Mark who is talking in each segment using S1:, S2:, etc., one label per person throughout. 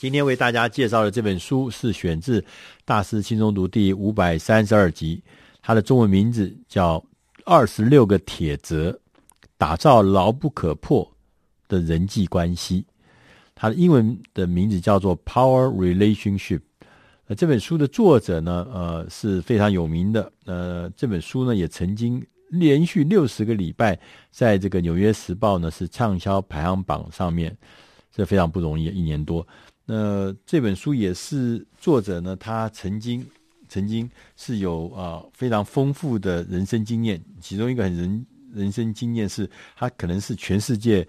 S1: 今天为大家介绍的这本书是选自《大师轻松读》第五百三十二集，它的中文名字叫《二十六个铁则，打造牢不可破的人际关系》。它的英文的名字叫做《Power Relationship》。呃，这本书的作者呢，呃，是非常有名的。呃，这本书呢，也曾经连续六十个礼拜在这个《纽约时报》呢是畅销排行榜上面，这非常不容易，一年多。那这本书也是作者呢，他曾经曾经是有啊、非常丰富的人生经验，其中一个很人人生经验是，他可能是全世界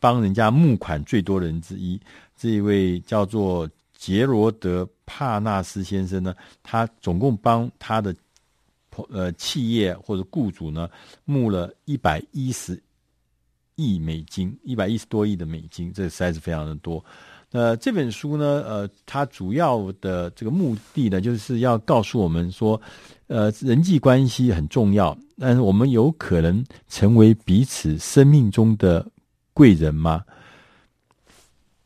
S1: 帮人家募款最多的人之一。这一位叫做杰罗德·帕纳斯先生呢，他总共帮他的呃企业或者雇主呢募了一百一十亿美金，一百一十多亿的美金，这实在是非常的多。呃，这本书呢，呃，它主要的这个目的呢，就是要告诉我们说，呃，人际关系很重要，但是我们有可能成为彼此生命中的贵人吗？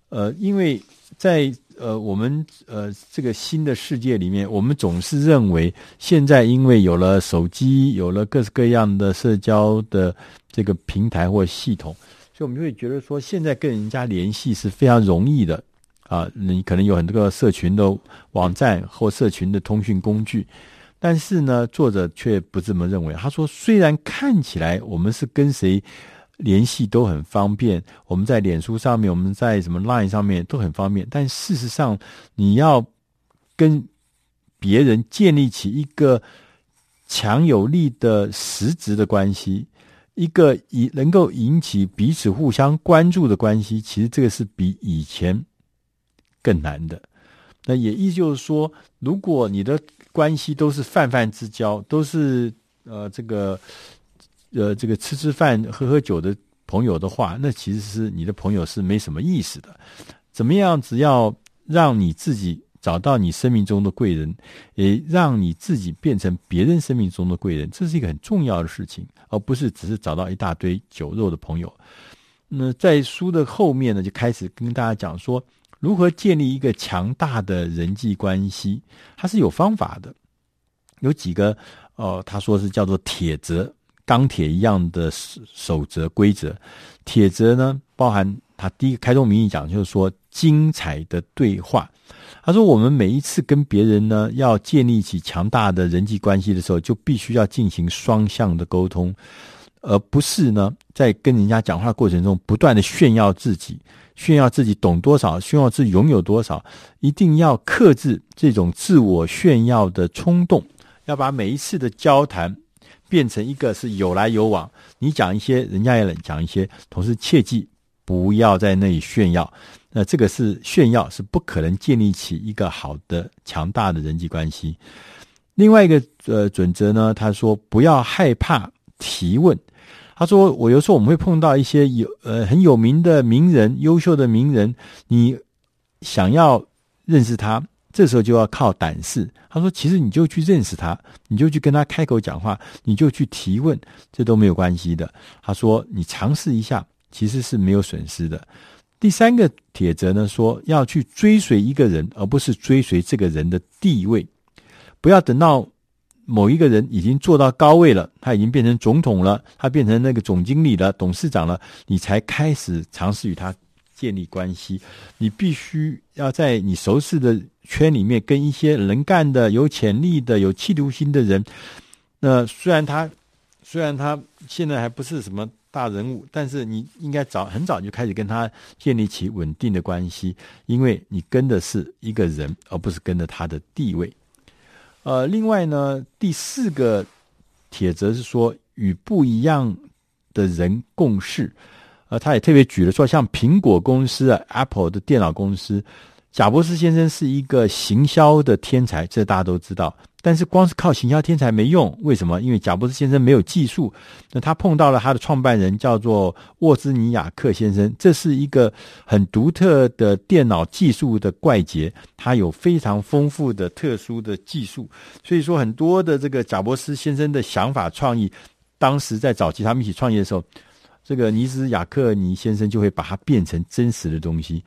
S1: 呃，因为在呃我们呃这个新的世界里面，我们总是认为现在因为有了手机，有了各式各样的社交的这个平台或系统。所以我们就会觉得说，现在跟人家联系是非常容易的啊！你可能有很多个社群的网站或社群的通讯工具，但是呢，作者却不这么认为。他说，虽然看起来我们是跟谁联系都很方便，我们在脸书上面，我们在什么 Line 上面都很方便，但事实上，你要跟别人建立起一个强有力的实质的关系。一个以能够引起彼此互相关注的关系，其实这个是比以前更难的。那也意思就是说，如果你的关系都是泛泛之交，都是呃这个呃这个吃吃饭、喝喝酒的朋友的话，那其实是你的朋友是没什么意思的。怎么样？只要让你自己。找到你生命中的贵人，也让你自己变成别人生命中的贵人，这是一个很重要的事情，而不是只是找到一大堆酒肉的朋友。那在书的后面呢，就开始跟大家讲说如何建立一个强大的人际关系，它是有方法的，有几个呃，他说是叫做铁则，钢铁一样的守则规则。铁则呢，包含他第一个开宗明义讲，就是说精彩的对话。他说：“我们每一次跟别人呢，要建立起强大的人际关系的时候，就必须要进行双向的沟通，而不是呢，在跟人家讲话过程中不断的炫耀自己，炫耀自己懂多少，炫耀自己拥有多少。一定要克制这种自我炫耀的冲动，要把每一次的交谈变成一个是有来有往。你讲一些，人家也讲一些，同时切记不要在那里炫耀。”那这个是炫耀，是不可能建立起一个好的、强大的人际关系。另外一个呃准则呢，他说不要害怕提问。他说，我有时候我们会碰到一些有呃很有名的名人、优秀的名人，你想要认识他，这时候就要靠胆识。他说，其实你就去认识他，你就去跟他开口讲话，你就去提问，这都没有关系的。他说，你尝试一下，其实是没有损失的。第三个铁则呢，说要去追随一个人，而不是追随这个人的地位。不要等到某一个人已经做到高位了，他已经变成总统了，他变成那个总经理了、董事长了，你才开始尝试与他建立关系。你必须要在你熟悉的圈里面，跟一些能干的、有潜力的、有企图心的人。那虽然他，虽然他现在还不是什么。大人物，但是你应该早很早就开始跟他建立起稳定的关系，因为你跟的是一个人，而不是跟着他的地位。呃，另外呢，第四个铁则是说与不一样的人共事。呃，他也特别举了说，像苹果公司啊，Apple 的电脑公司，贾伯斯先生是一个行销的天才，这大家都知道。但是光是靠行销天才没用，为什么？因为贾伯斯先生没有技术。那他碰到了他的创办人，叫做沃兹尼亚克先生，这是一个很独特的电脑技术的怪杰，他有非常丰富的特殊的技术。所以说，很多的这个贾伯斯先生的想法创意，当时在早期他们一起创业的时候，这个尼兹亚克尼先生就会把它变成真实的东西。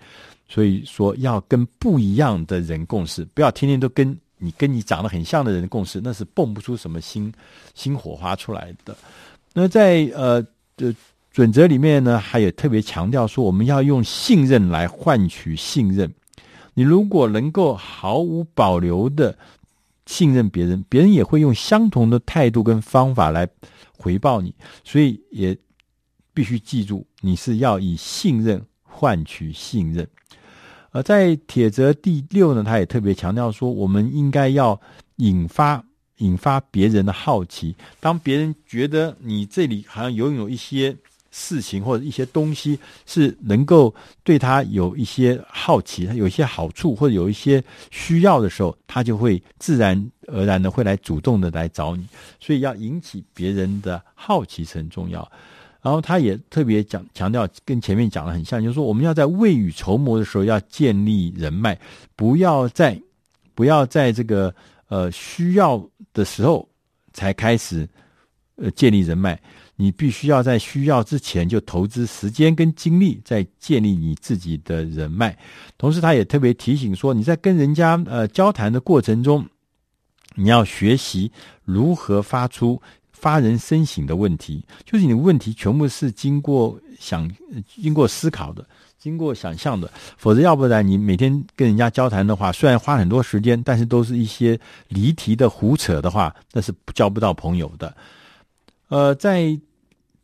S1: 所以说要跟不一样的人共事，不要天天都跟你跟你长得很像的人的共事，那是蹦不出什么新新火花出来的。那在呃的准则里面呢，还有特别强调说，我们要用信任来换取信任。你如果能够毫无保留的信任别人，别人也会用相同的态度跟方法来回报你。所以也必须记住，你是要以信任换取信任。而在铁则第六呢，他也特别强调说，我们应该要引发引发别人的好奇。当别人觉得你这里好像拥有一些事情或者一些东西是能够对他有一些好奇，他有一些好处或者有一些需要的时候，他就会自然而然的会来主动的来找你。所以要引起别人的好奇是很重要。然后他也特别讲强调，跟前面讲的很像，就是说我们要在未雨绸缪的时候要建立人脉，不要在不要在这个呃需要的时候才开始呃建立人脉。你必须要在需要之前就投资时间跟精力，在建立你自己的人脉。同时，他也特别提醒说，你在跟人家呃交谈的过程中，你要学习如何发出。发人深省的问题，就是你的问题全部是经过想、经过思考的、经过想象的，否则要不然你每天跟人家交谈的话，虽然花很多时间，但是都是一些离题的胡扯的话，那是交不到朋友的。呃，在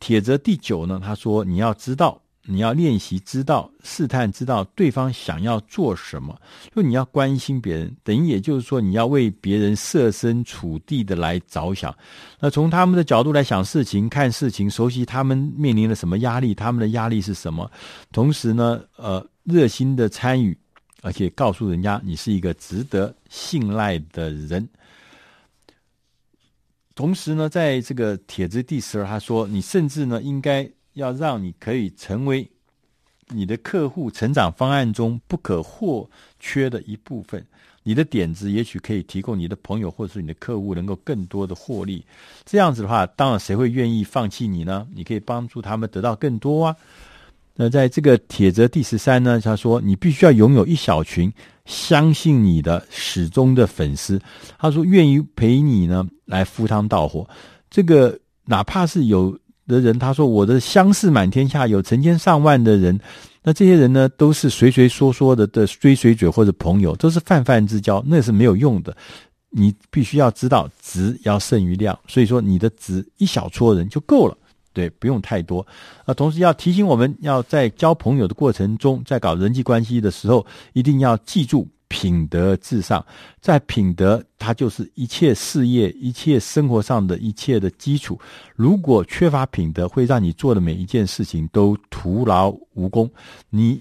S1: 铁则第九呢，他说你要知道。你要练习知道试探，知道对方想要做什么，就你要关心别人，等于也就是说你要为别人设身处地的来着想。那从他们的角度来想事情、看事情，熟悉他们面临的什么压力，他们的压力是什么。同时呢，呃，热心的参与，而且告诉人家你是一个值得信赖的人。同时呢，在这个帖子第十二，他说你甚至呢应该。要让你可以成为你的客户成长方案中不可或缺的一部分。你的点子也许可以提供你的朋友或者是你的客户能够更多的获利。这样子的话，当然谁会愿意放弃你呢？你可以帮助他们得到更多啊。那在这个铁则第十三呢，他说你必须要拥有一小群相信你的始终的粉丝。他说愿意陪你呢来赴汤蹈火。这个哪怕是有。的人，他说：“我的相识满天下，有成千上万的人。那这些人呢，都是随随说说的的追随者或者朋友，都是泛泛之交，那是没有用的。你必须要知道质要胜于量，所以说你的质一小撮人就够了，对，不用太多。那同时要提醒我们，要在交朋友的过程中，在搞人际关系的时候，一定要记住。”品德至上，在品德，它就是一切事业、一切生活上的一切的基础。如果缺乏品德，会让你做的每一件事情都徒劳无功。你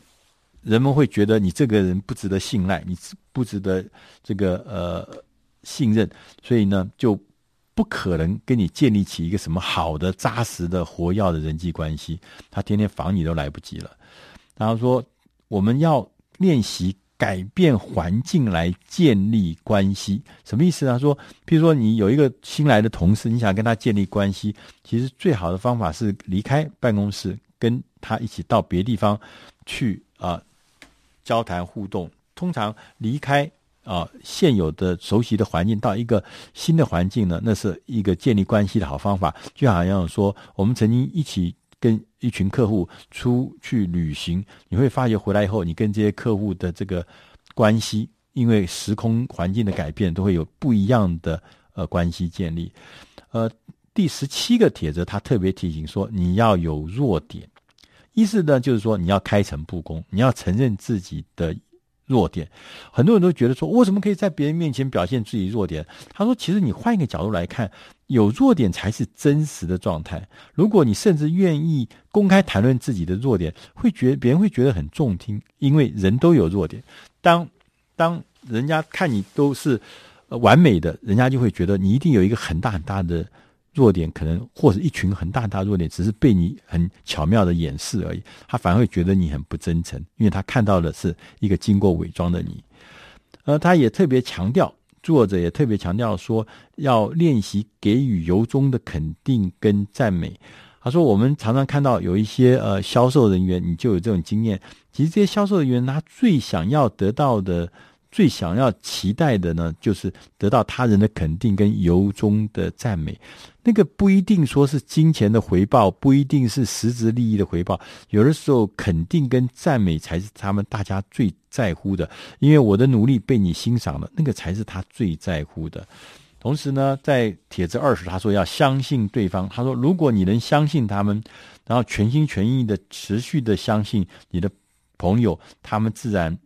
S1: 人们会觉得你这个人不值得信赖，你不值得这个呃信任，所以呢，就不可能跟你建立起一个什么好的、扎实的、活要的人际关系。他天天防你都来不及了。然后说，我们要练习。改变环境来建立关系，什么意思呢？说，譬如说你有一个新来的同事，你想跟他建立关系，其实最好的方法是离开办公室，跟他一起到别地方去啊、交谈互动。通常离开啊、现有的熟悉的环境，到一个新的环境呢，那是一个建立关系的好方法。就好像说，我们曾经一起。跟一群客户出去旅行，你会发觉回来以后，你跟这些客户的这个关系，因为时空环境的改变，都会有不一样的呃关系建立。呃，第十七个帖子，他特别提醒说，你要有弱点，意思呢就是说，你要开诚布公，你要承认自己的。弱点，很多人都觉得说，为什么可以在别人面前表现自己弱点？他说，其实你换一个角度来看，有弱点才是真实的状态。如果你甚至愿意公开谈论自己的弱点，会觉别人会觉得很中听，因为人都有弱点。当当人家看你都是完美的，人家就会觉得你一定有一个很大很大的。弱点可能或者一群很大很大弱点，只是被你很巧妙的掩饰而已。他反而会觉得你很不真诚，因为他看到的是一个经过伪装的你。而他也特别强调，作者也特别强调说，要练习给予由衷的肯定跟赞美。他说：“我们常常看到有一些呃销售人员，你就有这种经验。其实这些销售人员，他最想要得到的、最想要期待的呢，就是得到他人的肯定跟由衷的赞美。那个不一定说是金钱的回报，不一定是实质利益的回报。有的时候，肯定跟赞美才是他们大家最在乎的。因为我的努力被你欣赏了，那个才是他最在乎的。”同时呢，在帖子二十，他说要相信对方。他说，如果你能相信他们，然后全心全意的持续的相信你的朋友，他们自然，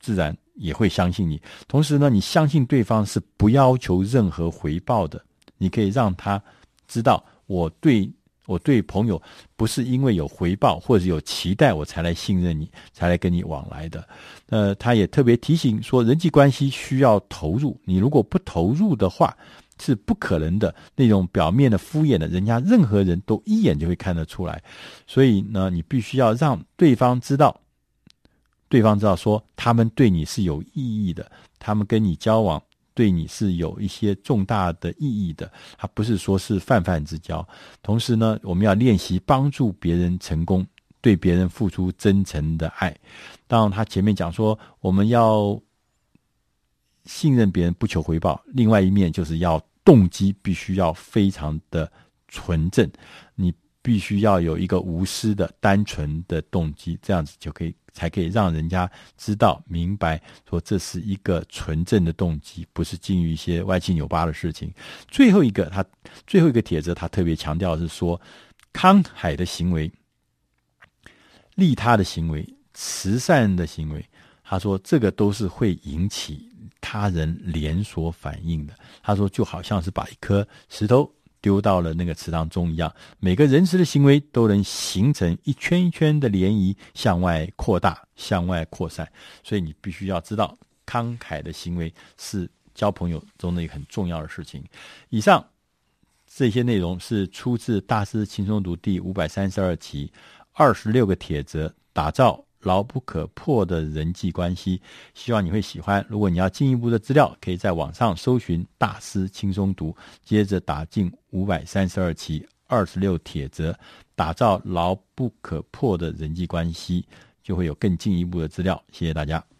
S1: 自然也会相信你。同时呢，你相信对方是不要求任何回报的，你可以让他知道我对。我对朋友不是因为有回报或者有期待我才来信任你，才来跟你往来的。呃，他也特别提醒说，人际关系需要投入，你如果不投入的话，是不可能的。那种表面的敷衍的，人家任何人都一眼就会看得出来。所以呢，你必须要让对方知道，对方知道说他们对你是有意义的，他们跟你交往。对你是有一些重大的意义的，他不是说是泛泛之交。同时呢，我们要练习帮助别人成功，对别人付出真诚的爱。当然，他前面讲说，我们要信任别人，不求回报。另外一面就是要动机必须要非常的纯正，你必须要有一个无私的、单纯的动机，这样子就可以。才可以让人家知道明白，说这是一个纯正的动机，不是基于一些歪七扭八的事情。最后一个，他最后一个帖子，他特别强调是说，慷慨的行为、利他的行为、慈善的行为，他说这个都是会引起他人连锁反应的。他说就好像是把一颗石头。丢到了那个池塘中一样，每个仁慈的行为都能形成一圈一圈的涟漪，向外扩大，向外扩散。所以你必须要知道，慷慨的行为是交朋友中的一个很重要的事情。以上这些内容是出自《大师轻松读》第五百三十二期，二十六个帖子，打造。牢不可破的人际关系，希望你会喜欢。如果你要进一步的资料，可以在网上搜寻“大师轻松读”，接着打进五百三十二期二十六帖子，打造牢不可破的人际关系，就会有更进一步的资料。谢谢大家。